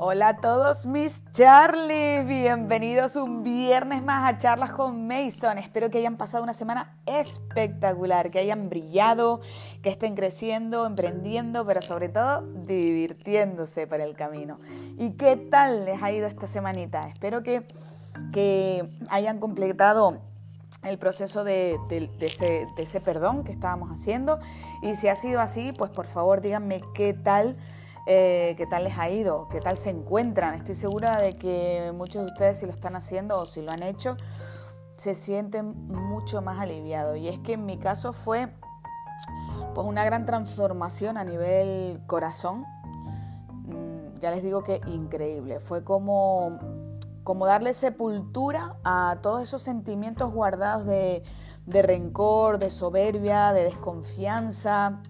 Hola a todos mis Charlie, bienvenidos un viernes más a charlas con Mason. Espero que hayan pasado una semana espectacular, que hayan brillado, que estén creciendo, emprendiendo, pero sobre todo divirtiéndose por el camino. ¿Y qué tal les ha ido esta semanita? Espero que, hayan completado el proceso de ese perdón que estábamos haciendo. Y si ha sido así, pues por favor díganme qué tal eh, qué tal les ha ido, qué tal se encuentran. Estoy segura de que muchos de ustedes si lo están haciendo o si lo han hecho, se sienten mucho más aliviados. Y es que en mi caso fue pues una gran transformación a nivel corazón. Mm, ya les digo que increíble. Fue como, como darle sepultura a todos esos sentimientos guardados de, de rencor, de soberbia, de desconfianza.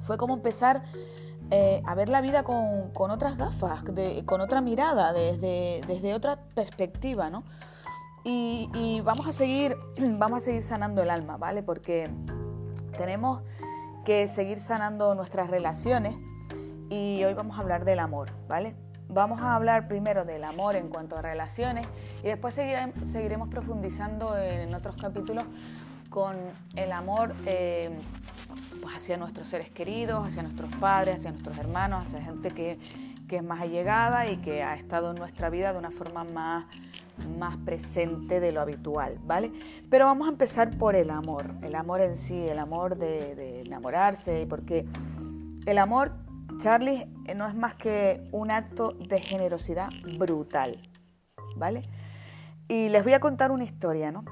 Fue como empezar eh, a ver la vida con, otras gafas, con otra mirada, desde, desde otra perspectiva, ¿no? Y, vamos a seguir, vamos a seguir sanando el alma, ¿vale? Porque tenemos que seguir sanando nuestras relaciones y hoy vamos a hablar del amor, ¿vale? Vamos a hablar primero del amor en cuanto a relaciones y después seguiremos profundizando en otros capítulos con el amor eh, pues hacia nuestros seres queridos, hacia nuestros padres, hacia nuestros hermanos, hacia gente que, es más allegada y que ha estado en nuestra vida de una forma más, más presente de lo habitual, ¿vale? Pero vamos a empezar por el amor, el amor en sí, el amor de, de enamorarse, porque el amor, Charlie, eh, no es más que un acto de generosidad brutal, ¿vale? Y les voy a contar una historia, ¿no?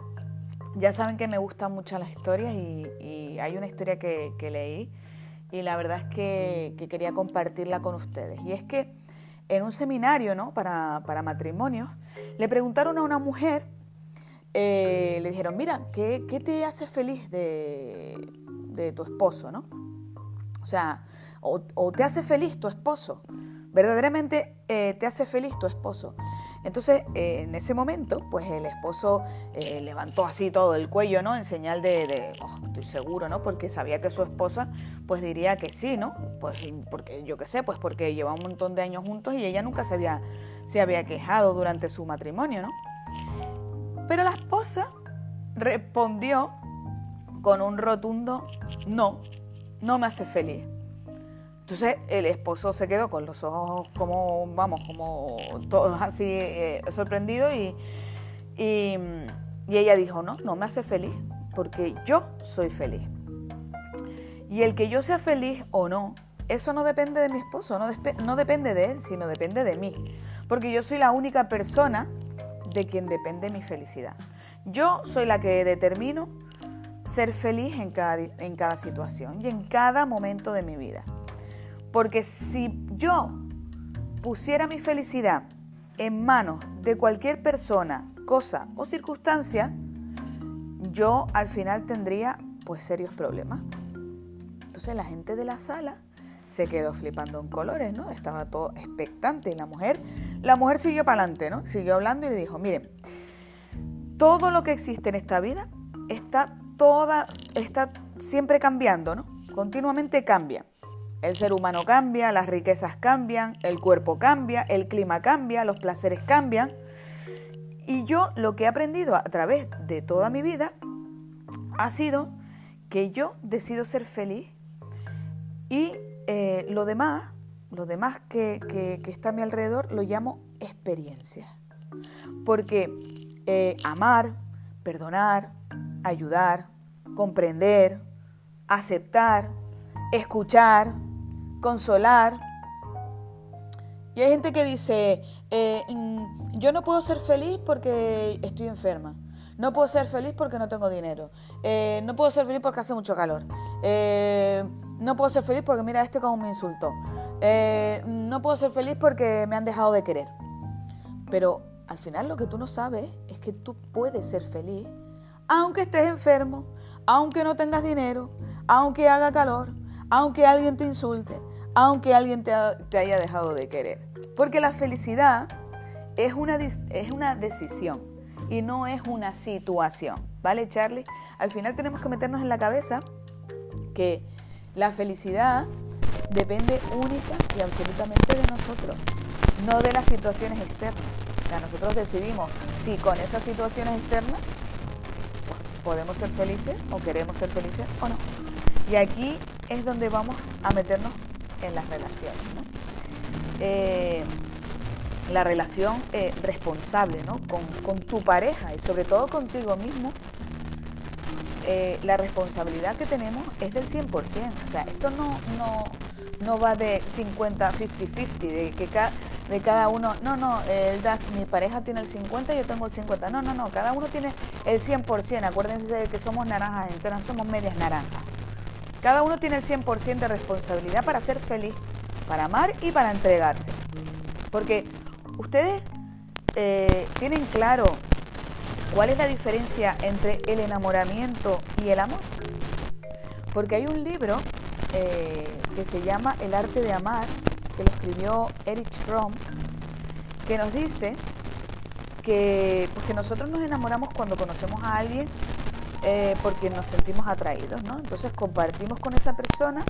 Ya saben que me gustan mucho las historias y, hay una historia que, leí y la verdad es que, quería compartirla con ustedes. Y es que en un seminario ¿no? para, matrimonios le preguntaron a una mujer, eh, le dijeron, mira, ¿qué, te hace feliz de, tu esposo? ¿no? O sea, o, te hace feliz tu esposo, verdaderamente eh, te hace feliz tu esposo. Entonces, eh, en ese momento, pues el esposo eh, levantó así todo el cuello, ¿no? En señal de, oh, estoy seguro, ¿no? Porque sabía que su esposa, pues diría que sí, ¿no? Pues porque yo qué sé, pues porque lleva un montón de años juntos y ella nunca se había, se había quejado durante su matrimonio, ¿no? Pero la esposa respondió con un rotundo no, no me hace feliz. Entonces el esposo se quedó con los ojos como, vamos, como todos así eh, sorprendidos y, y, ella dijo, no, no me hace feliz, porque yo soy feliz. Y el que yo sea feliz o no, eso no depende de mi esposo, no, no depende de él, sino depende de mí. Porque yo soy la única persona de quien depende mi felicidad. Yo soy la que determino ser feliz en cada, en cada situación y en cada momento de mi vida. Porque si yo pusiera mi felicidad en manos de cualquier persona, cosa o circunstancia, yo al final tendría pues serios problemas. Entonces la gente de la sala se quedó flipando en colores, ¿no? Estaba todo expectante y la mujer, la mujer siguió para adelante, ¿no? Siguió hablando y le dijo, miren, todo lo que existe en esta vida está toda, está siempre cambiando, ¿no? Continuamente cambia. El ser humano cambia, las riquezas cambian, el cuerpo cambia, el clima cambia, los placeres cambian. Y yo lo que he aprendido a través de toda mi vida ha sido que yo decido ser feliz y eh, lo demás, lo demás que, está a mi alrededor lo llamo experiencia. Porque eh, amar, perdonar, ayudar, comprender, aceptar, escuchar, consolar. Y hay gente que dice, eh, mm, yo no puedo ser feliz porque estoy enferma. No puedo ser feliz porque no tengo dinero. Eh, no puedo ser feliz porque hace mucho calor. Eh, no puedo ser feliz porque mira este como me insultó. no puedo ser feliz porque me han dejado de querer. Pero al final lo que tú no sabes es que tú puedes ser feliz aunque estés enfermo, aunque no tengas dinero, aunque haga calor, aunque alguien te insulte, aunque alguien te, haya dejado de querer. Porque la felicidad es una, es una decisión y no es una situación. ¿Vale, Charlie? Al final tenemos que meternos en la cabeza que la felicidad depende única y absolutamente de nosotros. no de las situaciones externas. O sea, nosotros decidimos si con esas situaciones externas podemos ser felices o queremos ser felices o no. Y aquí es donde vamos a meternos en las relaciones. Eh, la relación eh, responsable ¿no? con, tu pareja y sobre todo contigo mismo, eh, la responsabilidad que tenemos es del 100%. O sea, esto no, no, no va de 50, 50-50, de que cada, de cada uno, no, no, el das, mi pareja tiene el 50 y yo tengo el 50. No, no, no, cada uno tiene el 100%. Acuérdense de que somos naranjas enteras, somos medias naranjas. Cada uno tiene el 100% de responsabilidad para ser feliz, para amar y para entregarse. Porque ustedes eh, tienen claro cuál es la diferencia entre el enamoramiento y el amor. Porque hay un libro eh, que se llama El arte de amar, que lo escribió Erich Fromm, que nos dice que, pues que nosotros nos enamoramos cuando conocemos a alguien eh, porque nos sentimos atraídos, ¿no? Entonces compartimos con esa persona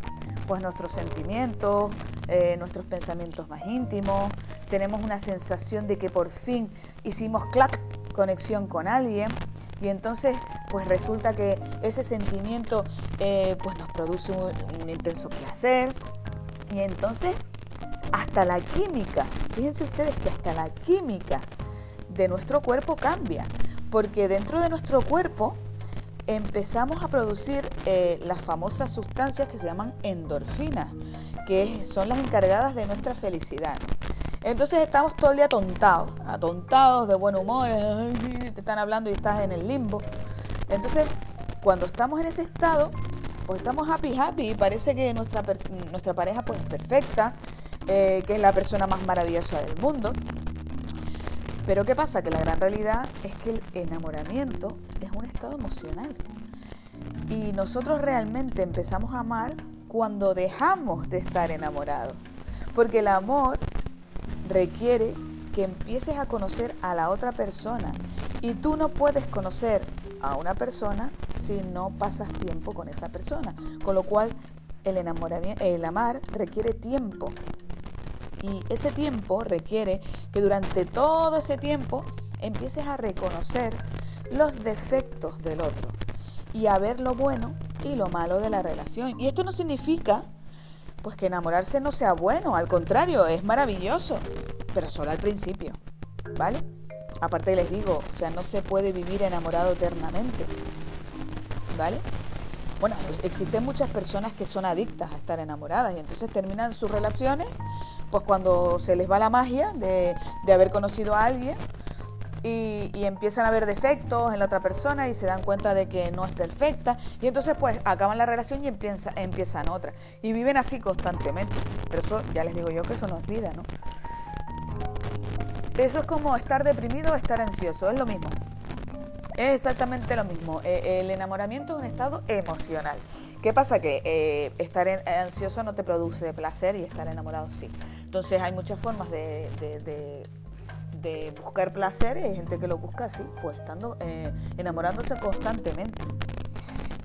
pues nuestros sentimientos, eh, nuestros pensamientos más íntimos, tenemos una sensación de que por fin hicimos clac, conexión con alguien. Y entonces pues resulta que ese sentimiento eh, pues nos produce un, intenso placer. Y entonces hasta la química, fíjense ustedes que hasta la química de nuestro cuerpo cambia, porque dentro de nuestro cuerpo empezamos a producir eh, las famosas sustancias que se llaman endorfinas, que son las encargadas de nuestra felicidad. Entonces estamos todo el día atontados, atontados de buen humor, te están hablando y estás en el limbo. Entonces, cuando estamos en ese estado, pues estamos happy, happy, y parece que nuestra, nuestra pareja pues es perfecta, eh, que es la persona más maravillosa del mundo. Pero ¿qué pasa? Que la gran realidad es que el enamoramiento es un estado emocional. Y nosotros realmente empezamos a amar cuando dejamos de estar enamorados. Porque el amor requiere que empieces a conocer a la otra persona. Y tú no puedes conocer a una persona si no pasas tiempo con esa persona. Con lo cual el enamoramiento, el amar requiere tiempo. Y ese tiempo requiere que durante todo ese tiempo empieces a reconocer los defectos del otro y a ver lo bueno y lo malo de la relación. Y esto no significa pues que enamorarse no sea bueno, al contrario, es maravilloso, pero solo al principio, ¿vale? Aparte les digo, o sea, no se puede vivir enamorado eternamente, ¿vale? Bueno, existen muchas personas que son adictas a estar enamoradas y entonces terminan sus relaciones, pues cuando se les va la magia de, haber conocido a alguien y, empiezan a ver defectos en la otra persona y se dan cuenta de que no es perfecta y entonces pues acaban la relación y empieza, empiezan otra y viven así constantemente. Pero eso ya les digo yo que eso no es vida, ¿no? Eso es como estar deprimido o estar ansioso, es lo mismo. Es exactamente lo mismo. Eh, el enamoramiento es un estado emocional. ¿Qué pasa? Que eh, estar ansioso no te produce placer y estar enamorado sí. Entonces hay muchas formas de, buscar placer y hay gente que lo busca así, pues estando eh, enamorándose constantemente.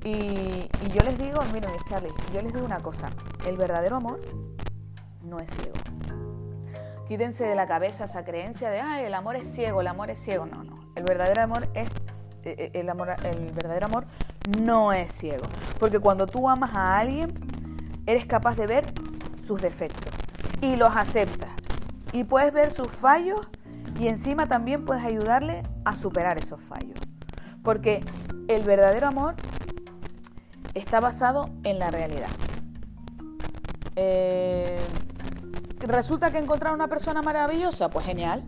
Y, y, yo les digo, miren, Charlie, yo les digo una cosa, el verdadero amor no es ciego. Quítense de la cabeza esa creencia de, ay, el amor es ciego, el amor es ciego. No, no. El verdadero amor es eh, eh, el amor, el verdadero amor no es ciego, porque cuando tú amas a alguien eres capaz de ver sus defectos y los aceptas y puedes ver sus fallos y encima también puedes ayudarle a superar esos fallos, porque el verdadero amor está basado en la realidad. Eh, resulta que encontrar una persona maravillosa, pues genial,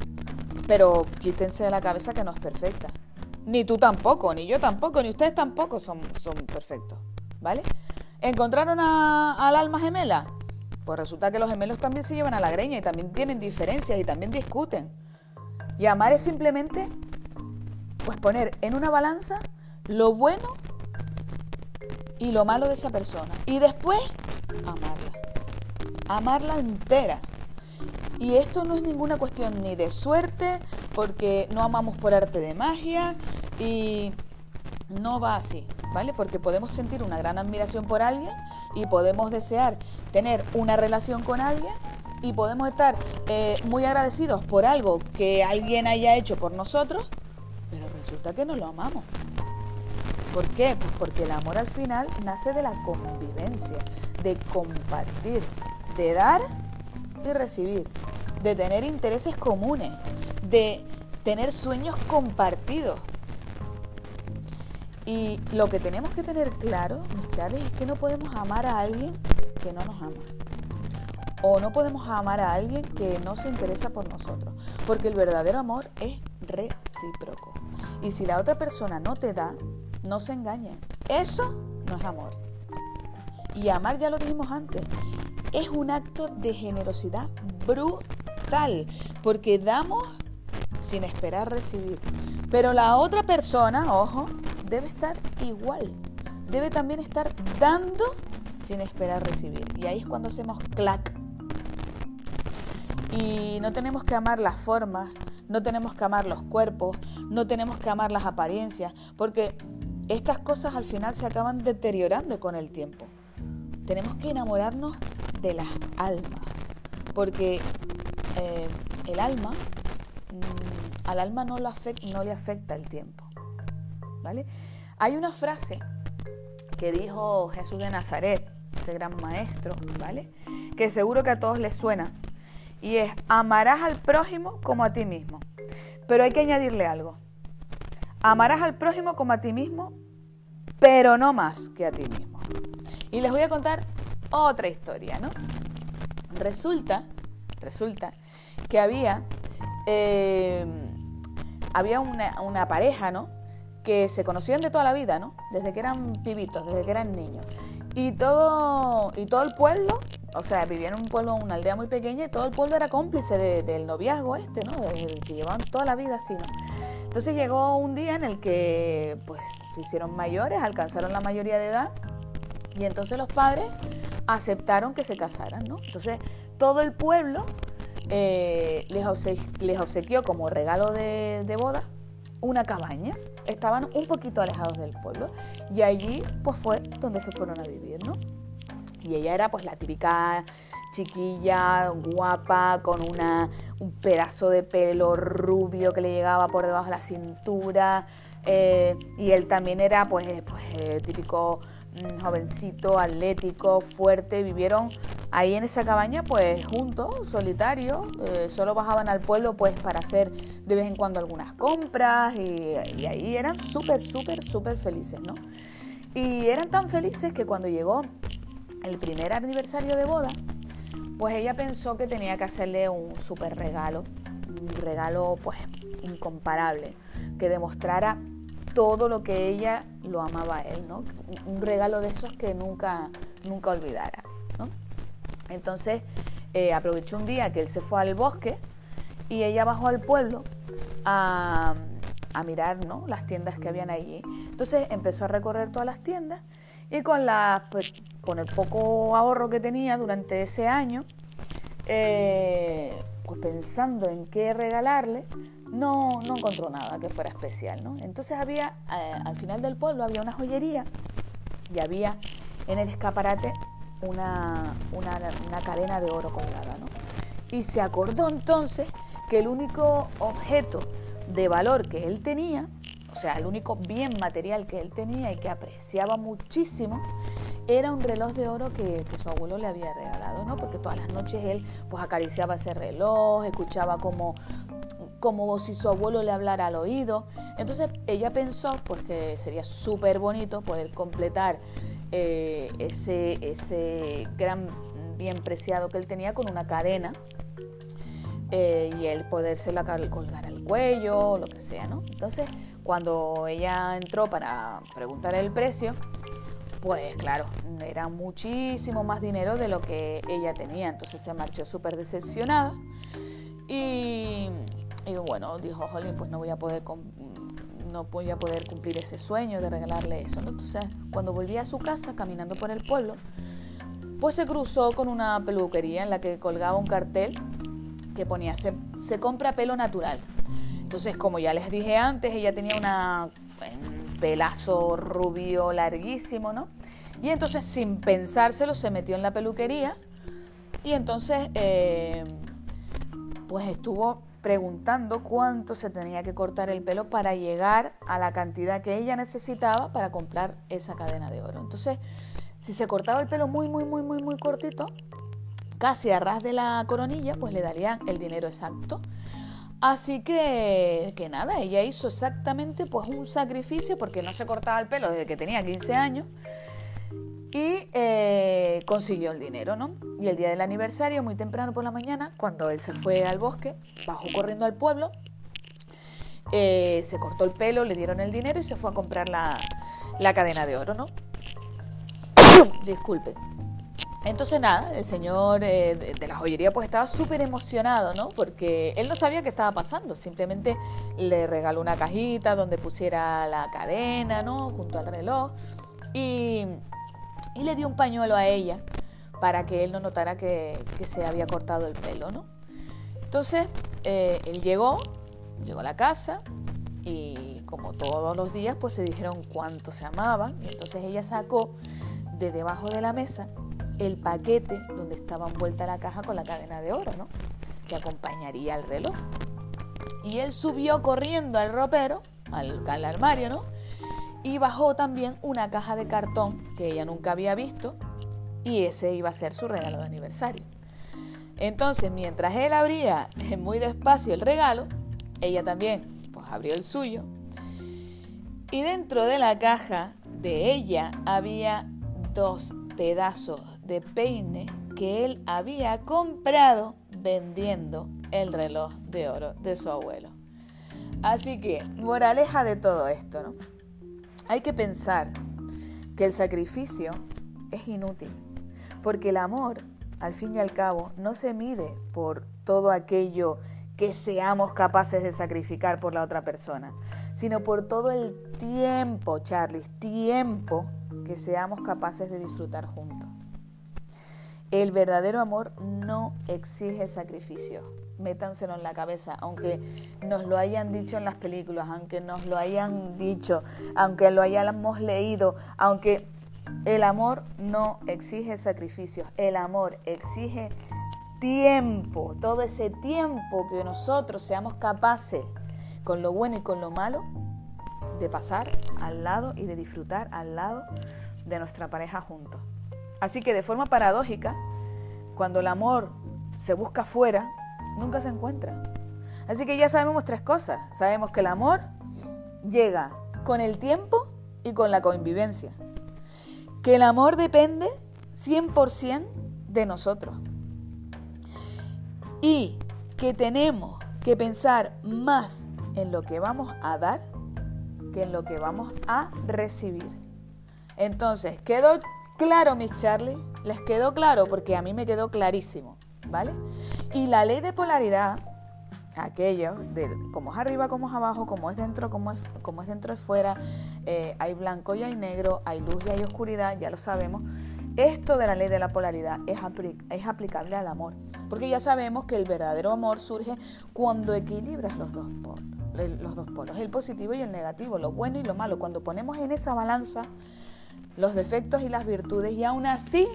pero quítense de la cabeza que no es perfecta. Ni tú tampoco, ni yo tampoco, ni ustedes tampoco son, son perfectos, ¿vale? ¿Encontraron al alma gemela? Pues resulta que los gemelos también se llevan a la greña y también tienen diferencias y también discuten. Y amar es simplemente, pues poner en una balanza lo bueno y lo malo de esa persona. Y después, amarla. Amarla entera. Y esto no es ninguna cuestión ni de suerte, porque no amamos por arte de magia y no va así, ¿vale? Porque podemos sentir una gran admiración por alguien y podemos desear tener una relación con alguien y podemos estar eh, muy agradecidos por algo que alguien haya hecho por nosotros, pero resulta que no lo amamos. ¿Por qué? Pues porque el amor al final nace de la convivencia, de compartir, de dar y recibir, de tener intereses comunes, de tener sueños compartidos. Y lo que tenemos que tener claro, mis Charles, es que no podemos amar a alguien que no nos ama. O no podemos amar a alguien que no se interesa por nosotros. Porque el verdadero amor es recíproco. Y si la otra persona no te da, no se engañe. Eso no es amor. Y amar, ya lo dijimos antes, es un acto de generosidad brutal. Porque damos sin esperar recibir. Pero la otra persona, ojo, debe estar igual. Debe también estar dando sin esperar recibir. Y ahí es cuando hacemos clac. Y no tenemos que amar las formas, no tenemos que amar los cuerpos, no tenemos que amar las apariencias, porque estas cosas al final se acaban deteriorando con el tiempo. Tenemos que enamorarnos de las almas, porque eh, el alma, mm, al alma no, no le afecta el tiempo. ¿Vale? Hay una frase que dijo Jesús de Nazaret, ese gran maestro, ¿vale? Que seguro que a todos les suena. Y es, amarás al prójimo como a ti mismo. Pero hay que añadirle algo. Amarás al prójimo como a ti mismo, pero no más que a ti mismo. Y les voy a contar otra historia, ¿no? Resulta, resulta que había, eh, había una, una pareja, ¿no? Que se conocían de toda la vida, ¿no? Desde que eran pibitos, desde que eran niños. Y todo, y todo el pueblo, o sea, vivían en un pueblo, una aldea muy pequeña, y todo el pueblo era cómplice del noviazgo este, ¿no? que llevaban toda la vida así, ¿no? Entonces llegó un día en el que, pues, se hicieron mayores, alcanzaron la mayoría de edad, y entonces los padres aceptaron que se casaran, ¿no? Entonces todo el pueblo eh, les, obsequió como regalo de, de boda una cabaña estaban un poquito alejados del pueblo y allí pues fue donde se fueron a vivir, ¿no? Y ella era pues la típica chiquilla, guapa, con una, un pedazo de pelo rubio que le llegaba por debajo de la cintura. Eh, y él también era pues, pues eh, típico jovencito, atlético, fuerte. Vivieron ahí en esa cabaña, pues juntos, solitarios, eh, solo bajaban al pueblo pues para hacer de vez en cuando algunas compras y, ahí eran súper, súper, súper felices, ¿no? Y eran tan felices que cuando llegó el primer aniversario de boda, pues ella pensó que tenía que hacerle un súper regalo, un regalo pues incomparable, que demostrara todo lo que ella lo amaba a él, ¿no? Un regalo de esos que nunca, nunca olvidara. Entonces eh, aprovechó un día que él se fue al bosque y ella bajó al pueblo a, mirar las tiendas que habían allí. Entonces empezó a recorrer todas las tiendas y con, la, pues, el poco ahorro que tenía durante ese año, eh, pues pensando en qué regalarle, no, no encontró nada que fuera especial. ¿no? Entonces había, eh, al final del pueblo había una joyería y había en el escaparate una, una, cadena de oro colgada. ¿no? Y se acordó entonces que el único objeto de valor que él tenía, o sea, el único bien material que él tenía y que apreciaba muchísimo, era un reloj de oro que, su abuelo le había regalado, ¿no? Porque todas las noches él pues acariciaba ese reloj, escuchaba como, como si su abuelo le hablara al oído. Entonces ella pensó pues que sería súper bonito poder completar eh, ese, ese gran bien preciado que él tenía con una cadena eh, y él podérsela colgar al cuello o lo que sea, ¿no? Entonces, cuando ella entró para preguntar el precio, pues claro, era muchísimo más dinero de lo que ella tenía, entonces se marchó súper decepcionada y, y, bueno, dijo, jolín, pues no voy a poder no voy a poder cumplir ese sueño de regalarle eso. Entonces, cuando volví a su casa, caminando por el pueblo, pues se cruzó con una peluquería en la que colgaba un cartel que ponía, se, se compra pelo natural. Entonces, como ya les dije antes, ella tenía una, un pelazo rubio larguísimo, ¿no? Y entonces, sin pensárselo, se metió en la peluquería Y entonces, eh, pues estuvo preguntando cuánto se tenía que cortar el pelo para llegar a la cantidad que ella necesitaba para comprar esa cadena de oro. Entonces, si se cortaba el pelo muy, muy, muy, muy, muy cortito, casi a ras de la coronilla, pues le darían el dinero exacto. Así que, que nada, ella hizo exactamente pues un sacrificio porque no se cortaba el pelo desde que tenía 15 años y eh, consiguió el dinero, ¿no? Y el día del aniversario, muy temprano por la mañana, cuando él se fue al bosque, bajó corriendo al pueblo, eh, se cortó el pelo, le dieron el dinero y se fue a comprar la, cadena de oro, ¿no? Disculpe. Entonces nada, el señor eh, de, la joyería pues estaba súper emocionado, ¿no? Porque él no sabía qué estaba pasando, simplemente le regaló una cajita donde pusiera la cadena, ¿no? Junto al reloj. Y y le dio un pañuelo a ella para que él no notara que, se había cortado el pelo, ¿no? Entonces, eh, él llegó, llegó a la casa y como todos los días, pues se dijeron cuánto se amaban. Y entonces ella sacó de debajo de la mesa el paquete donde estaba envuelta la caja con la cadena de oro, ¿no? Que acompañaría al reloj. Y él subió corriendo al ropero, al, al armario, ¿no? Y bajó también una caja de cartón que ella nunca había visto y ese iba a ser su regalo de aniversario. Entonces, mientras él abría muy despacio el regalo, ella también pues abrió el suyo y dentro de la caja de ella había dos pedazos de peine que él había comprado vendiendo el reloj de oro de su abuelo. Así que, moraleja de todo esto, ¿no? Hay que pensar que el sacrificio es inútil, porque el amor, al fin y al cabo, no se mide por todo aquello que seamos capaces de sacrificar por la otra persona, sino por todo el tiempo, Charlie, tiempo que seamos capaces de disfrutar juntos. El verdadero amor no exige sacrificio métanselo en la cabeza, aunque nos lo hayan dicho en las películas, aunque nos lo hayan dicho, aunque lo hayamos leído, aunque el amor no exige sacrificios, el amor exige tiempo, todo ese tiempo que nosotros seamos capaces, con lo bueno y con lo malo, de pasar al lado y de disfrutar al lado de nuestra pareja juntos. Así que de forma paradójica, cuando el amor se busca fuera, nunca se encuentra. Así que ya sabemos tres cosas. Sabemos que el amor llega con el tiempo y con la convivencia. Que el amor depende 100% de nosotros. Y que tenemos que pensar más en lo que vamos a dar que en lo que vamos a recibir. Entonces, ¿quedó claro, mis Charlie? ¿Les quedó claro? Porque a mí me quedó clarísimo, ¿vale? Y la ley de polaridad, aquello, de como es arriba, como es abajo, como es dentro, como es, es dentro y fuera, eh, hay blanco y hay negro, hay luz y hay oscuridad, ya lo sabemos. Esto de la ley de la polaridad es, es aplicable al amor, porque ya sabemos que el verdadero amor surge cuando equilibras los dos polos, los dos polos, el positivo y el negativo, lo bueno y lo malo. Cuando ponemos en esa balanza los defectos y las virtudes y aún así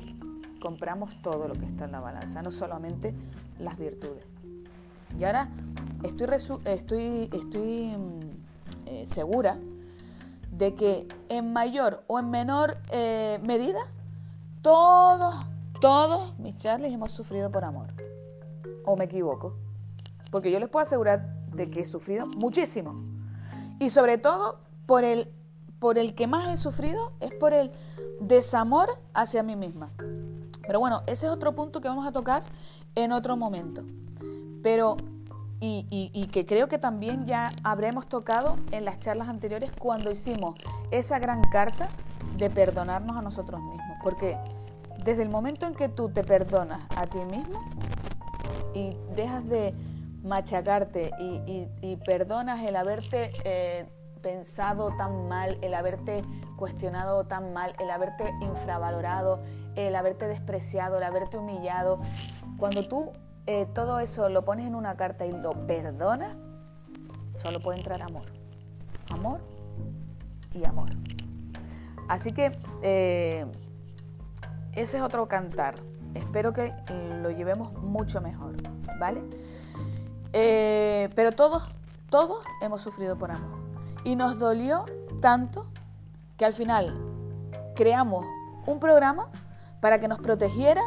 compramos todo lo que está en la balanza, no solamente las virtudes. Y ahora estoy, estoy, estoy mm, eh, segura de que en mayor o en menor eh, medida, todos, todos mis Charles hemos sufrido por amor. ¿O me equivoco? Porque yo les puedo asegurar de que he sufrido muchísimo. Y sobre todo por el, por el que más he sufrido es por el desamor hacia mí misma. Pero bueno, ese es otro punto que vamos a tocar en otro momento. Pero, y, que creo que también ya habremos tocado en las charlas anteriores cuando hicimos esa gran carta de perdonarnos a nosotros mismos. Porque desde el momento en que tú te perdonas a ti mismo y dejas de machacarte y, perdonas el haberte eh, pensado tan mal, el haberte cuestionado tan mal, el haberte infravalorado, el haberte despreciado, el haberte humillado, cuando tú eh, todo eso lo pones en una carta y lo perdonas, solo puede entrar amor. Amor y amor. Así que eh, ese es otro cantar espero que lo llevemos mucho mejor, ¿vale? Eh, pero todos, todos hemos sufrido por amor. Y nos dolió tanto que al final creamos un programa para que nos protegiera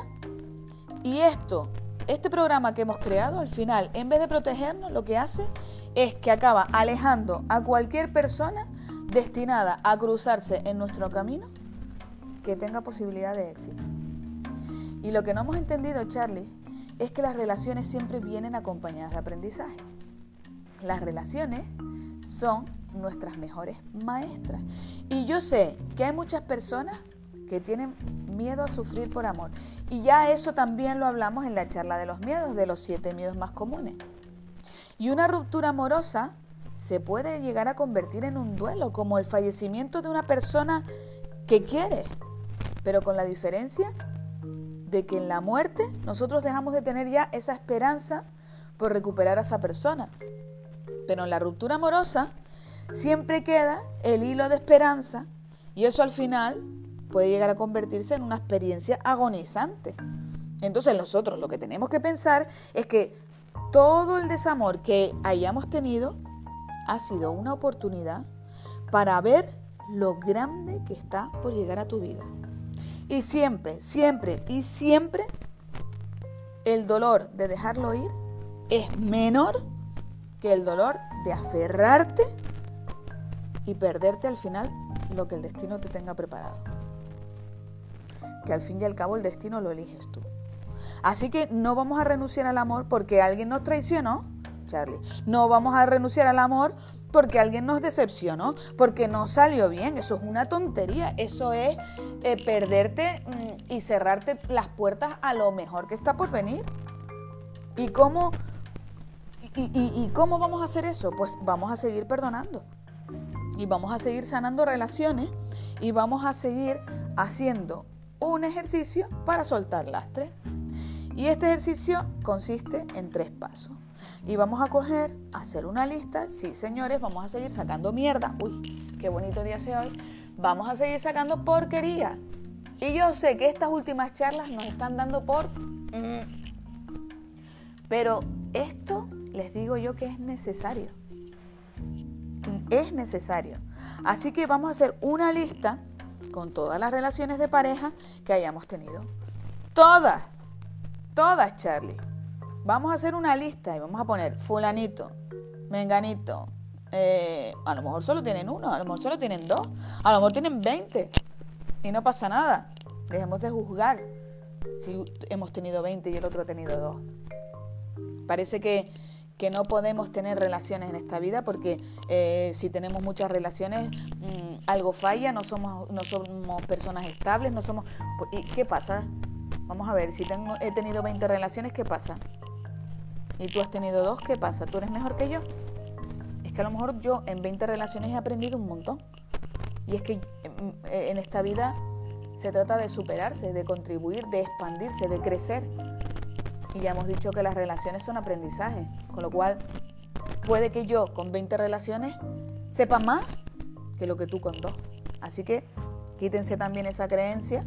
y esto, este programa que hemos creado al final, en vez de protegernos, lo que hace es que acaba alejando a cualquier persona destinada a cruzarse en nuestro camino que tenga posibilidad de éxito. Y lo que no hemos entendido, Charlie, es que las relaciones siempre vienen acompañadas de aprendizaje. Las relaciones son nuestras mejores maestras. Y yo sé que hay muchas personas que tienen miedo a sufrir por amor. Y ya eso también lo hablamos en la charla de los miedos, de los siete miedos más comunes. Y una ruptura amorosa se puede llegar a convertir en un duelo, como el fallecimiento de una persona que quiere, pero con la diferencia de que en la muerte nosotros dejamos de tener ya esa esperanza por recuperar a esa persona. Pero en la ruptura amorosa siempre queda el hilo de esperanza y eso al final puede llegar a convertirse en una experiencia agonizante. Entonces nosotros lo que tenemos que pensar es que todo el desamor que hayamos tenido ha sido una oportunidad para ver lo grande que está por llegar a tu vida. Y siempre, siempre y siempre el dolor de dejarlo ir es menor que el dolor de aferrarte y perderte al final lo que el destino te tenga preparado. Que al fin y al cabo el destino lo eliges tú. Así que no vamos a renunciar al amor porque alguien nos traicionó, Charlie. No vamos a renunciar al amor porque alguien nos decepcionó, porque no salió bien. Eso es una tontería. Eso es eh, perderte mm, y cerrarte las puertas a lo mejor que está por venir. ¿Y cómo, y cómo vamos a hacer eso? Pues vamos a seguir perdonando. Y vamos a seguir sanando relaciones y vamos a seguir haciendo un ejercicio para soltar lastre. Y este ejercicio consiste en tres pasos. Y vamos a coger, hacer una lista. Sí, señores, vamos a seguir sacando mierda. Uy, qué bonito día sea hoy. Vamos a seguir sacando porquería. Y yo sé que estas últimas charlas nos están dando por... Mm, pero esto les digo yo que es necesario. Es necesario. Así que vamos a hacer una lista con todas las relaciones de pareja que hayamos tenido. Todas Todas, Charlie. Vamos a hacer una lista y vamos a poner fulanito, menganito. Eh, a lo mejor solo tienen uno, a lo mejor solo tienen dos, a lo mejor tienen 20 y no pasa nada. Dejemos de juzgar si hemos tenido 20 y el otro ha tenido dos. Parece que, no podemos tener relaciones en esta vida porque eh, si tenemos muchas relaciones mm, algo falla, no somos, no somos personas estables, no somos... ¿Y qué pasa? Vamos a ver, si tengo, he tenido 20 relaciones, ¿qué pasa? Y tú has tenido dos, ¿qué pasa? ¿Tú eres mejor que yo? Es que a lo mejor yo en 20 relaciones he aprendido un montón. Y es que mm, en esta vida se trata de superarse, de contribuir, de expandirse, de crecer. Y ya hemos dicho que las relaciones son aprendizaje, con lo cual puede que yo con 20 relaciones sepa más que lo que tú con dos. Así que quítense también esa creencia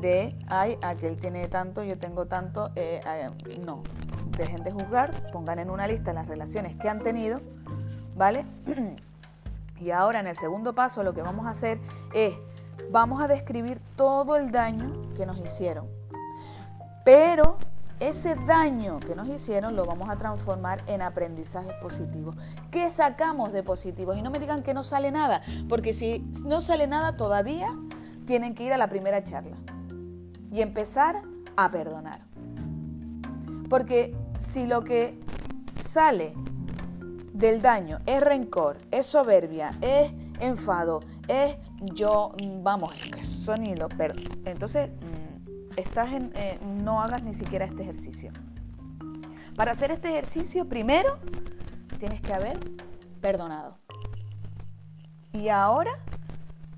de, ay, aquel tiene tanto, yo tengo tanto, eh, eh, no, dejen de juzgar, pongan en una lista las relaciones que han tenido, ¿vale? y ahora en el segundo paso lo que vamos a hacer es, vamos a describir todo el daño que nos hicieron, pero ese daño que nos hicieron lo vamos a transformar en aprendizajes positivos. ¿Qué sacamos de positivos? Y no me digan que no sale nada, porque si no sale nada todavía, tienen que ir a la primera charla y empezar a perdonar. Porque si lo que sale del daño es rencor, es soberbia, es enfado, es yo, vamos, eso ni lo perdón. Entonces, mm, estás en, eh, no hagas ni siquiera este ejercicio. Para hacer este ejercicio, primero tienes que haber perdonado. Y ahora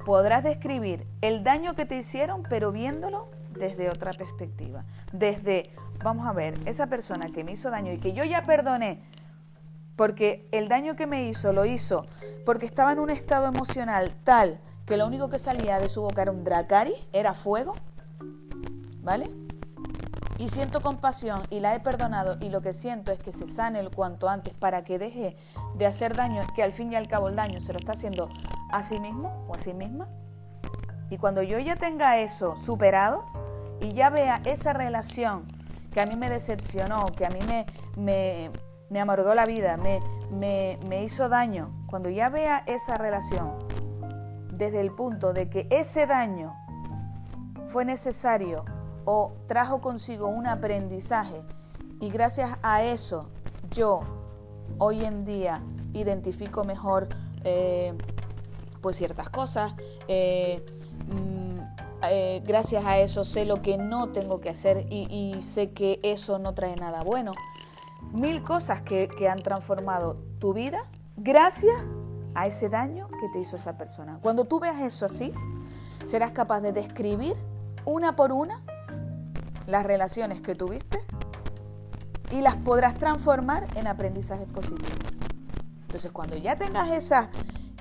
podrás describir el daño que te hicieron, pero viéndolo desde otra perspectiva. Desde, vamos a ver, esa persona que me hizo daño y que yo ya perdoné, porque el daño que me hizo lo hizo porque estaba en un estado emocional tal que lo único que salía de su boca era un dracari, era fuego, ¿vale? y siento compasión y la he perdonado y lo que siento es que se sane el cuanto antes para que deje de hacer daño, que al fin y al cabo el daño se lo está haciendo a sí mismo o a sí misma. Y cuando yo ya tenga eso superado y ya vea esa relación que a mí me decepcionó, que a mí me, me, me amargó la vida, me, me, me hizo daño, cuando ya vea esa relación desde el punto de que ese daño fue necesario o trajo consigo un aprendizaje y gracias a eso yo hoy en día identifico mejor eh, pues ciertas cosas, eh, mm, eh, gracias a eso sé lo que no tengo que hacer y, sé que eso no trae nada bueno. Mil cosas que, que han transformado tu vida gracias a ese daño que te hizo esa persona. Cuando tú veas eso así, serás capaz de describir una por una las relaciones que tuviste y las podrás transformar en aprendizajes positivos. Entonces, cuando ya tengas esa,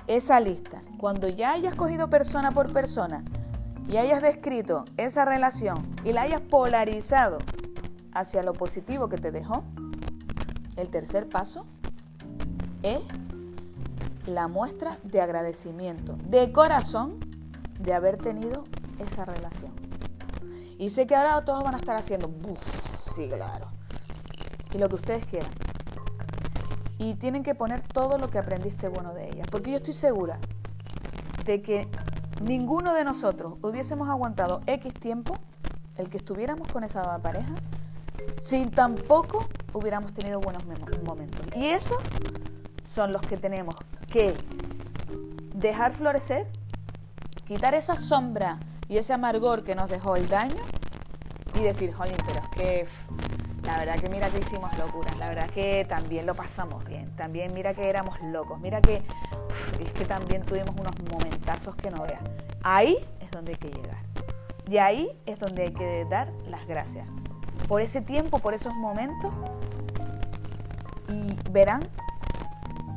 esa lista, cuando ya hayas cogido persona por persona y hayas descrito esa relación y la hayas polarizado hacia lo positivo que te dejó, el tercer paso es la muestra de agradecimiento de corazón de haber tenido esa relación. Y sé que ahora todos van a estar haciendo, sí, claro. Y lo que ustedes quieran. Y tienen que poner todo lo que aprendiste bueno de ella. Porque yo estoy segura de que ninguno de nosotros hubiésemos aguantado X tiempo, el que estuviéramos con esa pareja, sin tampoco hubiéramos tenido buenos momentos. Y esos son los que tenemos que dejar florecer, quitar esa sombra y ese amargor que nos dejó el daño y decir, jolín, pero es que la verdad que mira que hicimos locuras, la verdad que también lo pasamos bien, también mira que éramos locos, mira que es que también tuvimos unos momentazos que no veas. Ahí es donde hay que llegar. Y ahí es donde hay que dar las gracias. Por ese tiempo, por esos momentos. Y verán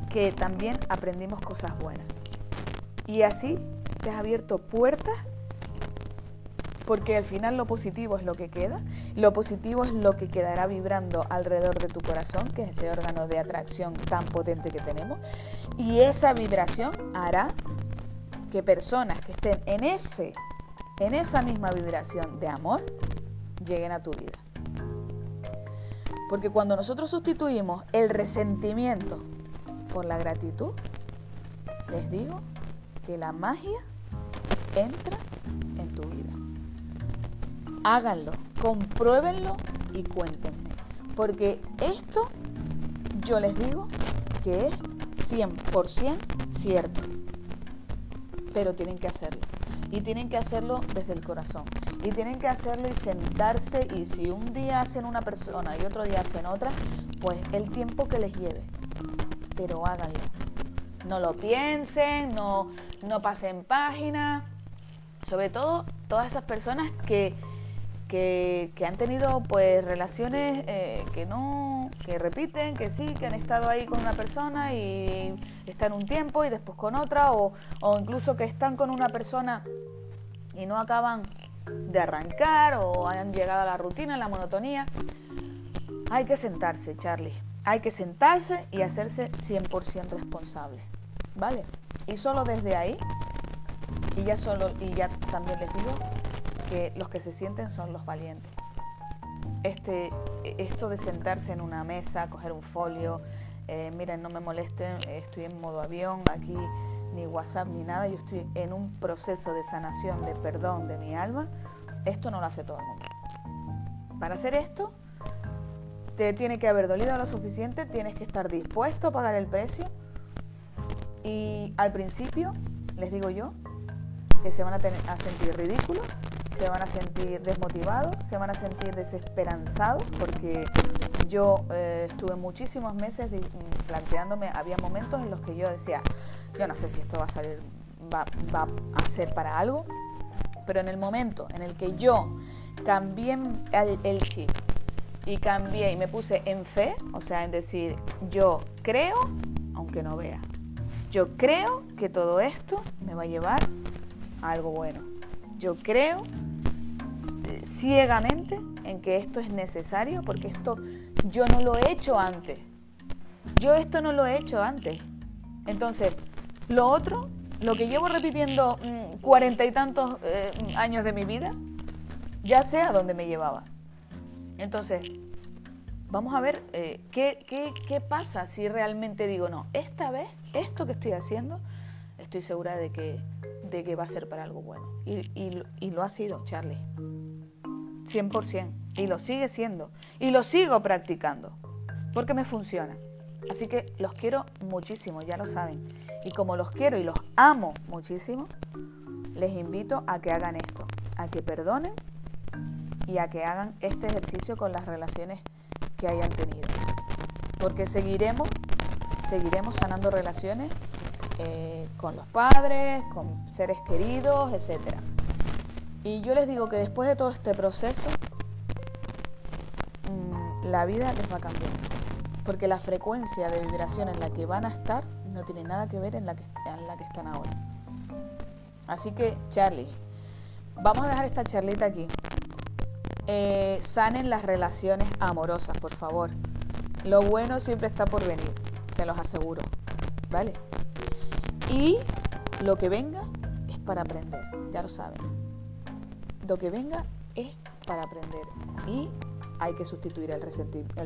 que también aprendimos cosas buenas. Y así te has abierto puertas porque al final lo positivo es lo que queda, lo positivo es lo que quedará vibrando alrededor de tu corazón, que es ese órgano de atracción tan potente que tenemos, y esa vibración hará que personas que estén en ese en esa misma vibración de amor lleguen a tu vida. Porque cuando nosotros sustituimos el resentimiento por la gratitud, les digo que la magia entra háganlo, compruébenlo y cuéntenme. Porque esto yo les digo que es 100% cierto. Pero tienen que hacerlo. Y tienen que hacerlo desde el corazón. Y tienen que hacerlo y sentarse. Y si un día hacen una persona y otro día hacen otra, pues el tiempo que les lleve. Pero háganlo. No lo piensen, no, no pasen página. Sobre todo todas esas personas que que, han tenido pues relaciones eh, que no, que repiten, que sí, que han estado ahí con una persona y están un tiempo y después con otra, o, o incluso que están con una persona y no acaban de arrancar o han llegado a la rutina, a la monotonía. Hay que sentarse, Charlie. Hay que sentarse y hacerse 100% responsable. ¿Vale? Y solo desde ahí, y ya solo, y ya también les digo, que los que se sienten son los valientes. Este, esto de sentarse en una mesa, coger un folio, eh, miren, no me molesten, estoy en modo avión, aquí ni WhatsApp ni nada, yo estoy en un proceso de sanación, de perdón de mi alma, esto no lo hace todo el mundo. Para hacer esto, te tiene que haber dolido lo suficiente, tienes que estar dispuesto a pagar el precio y al principio, les digo yo, que se van a, tener, a sentir ridículos, se van a sentir desmotivados, se van a sentir desesperanzados, porque yo eh, estuve muchísimos meses planteándome, había momentos en los que yo decía, yo no sé si esto va a salir, va, a ser para algo, pero en el momento en el que yo cambié el, el chip y cambié y me puse en fe, o sea, en decir, yo creo, aunque no vea, yo creo que todo esto me va a llevar a algo bueno. Yo creo ciegamente en que esto es necesario, porque esto yo no lo he hecho antes. Yo esto no lo he hecho antes. Entonces, lo otro, lo que llevo repitiendo mm, cuarenta y tantos eh, años de mi vida, ya sé a dónde me llevaba. Entonces, vamos a ver eh, ¿qué, qué, pasa si realmente digo, no, esta vez, esto que estoy haciendo, estoy segura de que, de que va a ser para algo bueno. Y, y lo ha sido, Charlie. 100%. Y lo sigue siendo. Y lo sigo practicando. Porque me funciona. Así que los quiero muchísimo, ya lo saben. Y como los quiero y los amo muchísimo, les invito a que hagan esto. A que perdonen y a que hagan este ejercicio con las relaciones que hayan tenido. Porque seguiremos, seguiremos sanando relaciones eh, con los padres, con seres queridos, etc. Y yo les digo que después de todo este proceso, mm, la vida les va a cambiar. Porque la frecuencia de vibración en la que van a estar no tiene nada que ver en la que, están ahora. Así que, Charlie, vamos a dejar esta charlita aquí. Eh, sanen las relaciones amorosas, por favor. Lo bueno siempre está por venir, se los aseguro. ¿Vale? Y lo que venga es para aprender, ya lo saben. Lo que venga es para aprender. Y hay que sustituir el,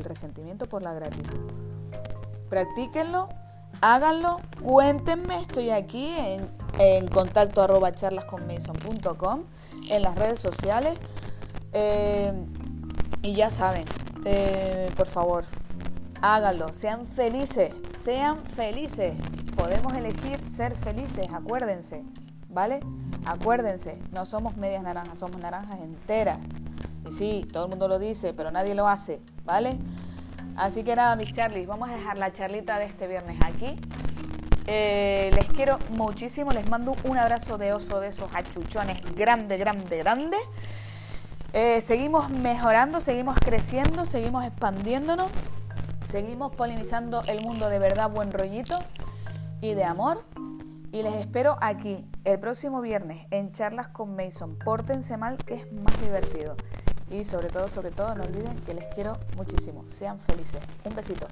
resentimiento por la gratitud. Practíquenlo, háganlo, cuéntenme, estoy aquí en, contacto arroba charlasconmason.com, en las redes sociales. Eh, y ya saben, eh, por favor, háganlo, sean felices, sean felices. Podemos elegir ser felices, acuérdense, ¿vale? Acuérdense, no somos medias naranjas, somos naranjas enteras. Y sí, todo el mundo lo dice, pero nadie lo hace, ¿vale? Así que nada, mis Charlies, vamos a dejar la charlita de este viernes aquí. Eh, les quiero muchísimo, les mando un abrazo de oso de esos achuchones grande, grande, grande. Eh, seguimos mejorando, seguimos creciendo, seguimos expandiéndonos, seguimos polinizando el mundo de verdad, buen rollito y de amor. Y les espero aquí el próximo viernes en charlas con Mason. Pórtense mal, que es más divertido. Y sobre todo, sobre todo, no olviden que les quiero muchísimo. Sean felices. Un besito.